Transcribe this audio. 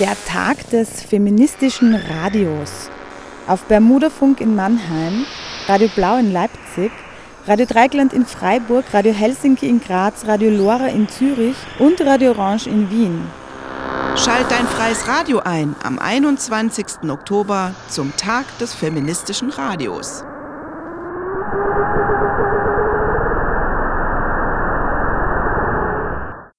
Der Tag des feministischen Radios. Auf Bermudafunk in Mannheim, Radio Blau in Leipzig, Radio Dreigland in Freiburg, Radio Helsinki in Graz, Radio Lora in Zürich und Radio Orange in Wien. Schalt dein freies Radio ein am 21. Oktober zum Tag des feministischen Radios.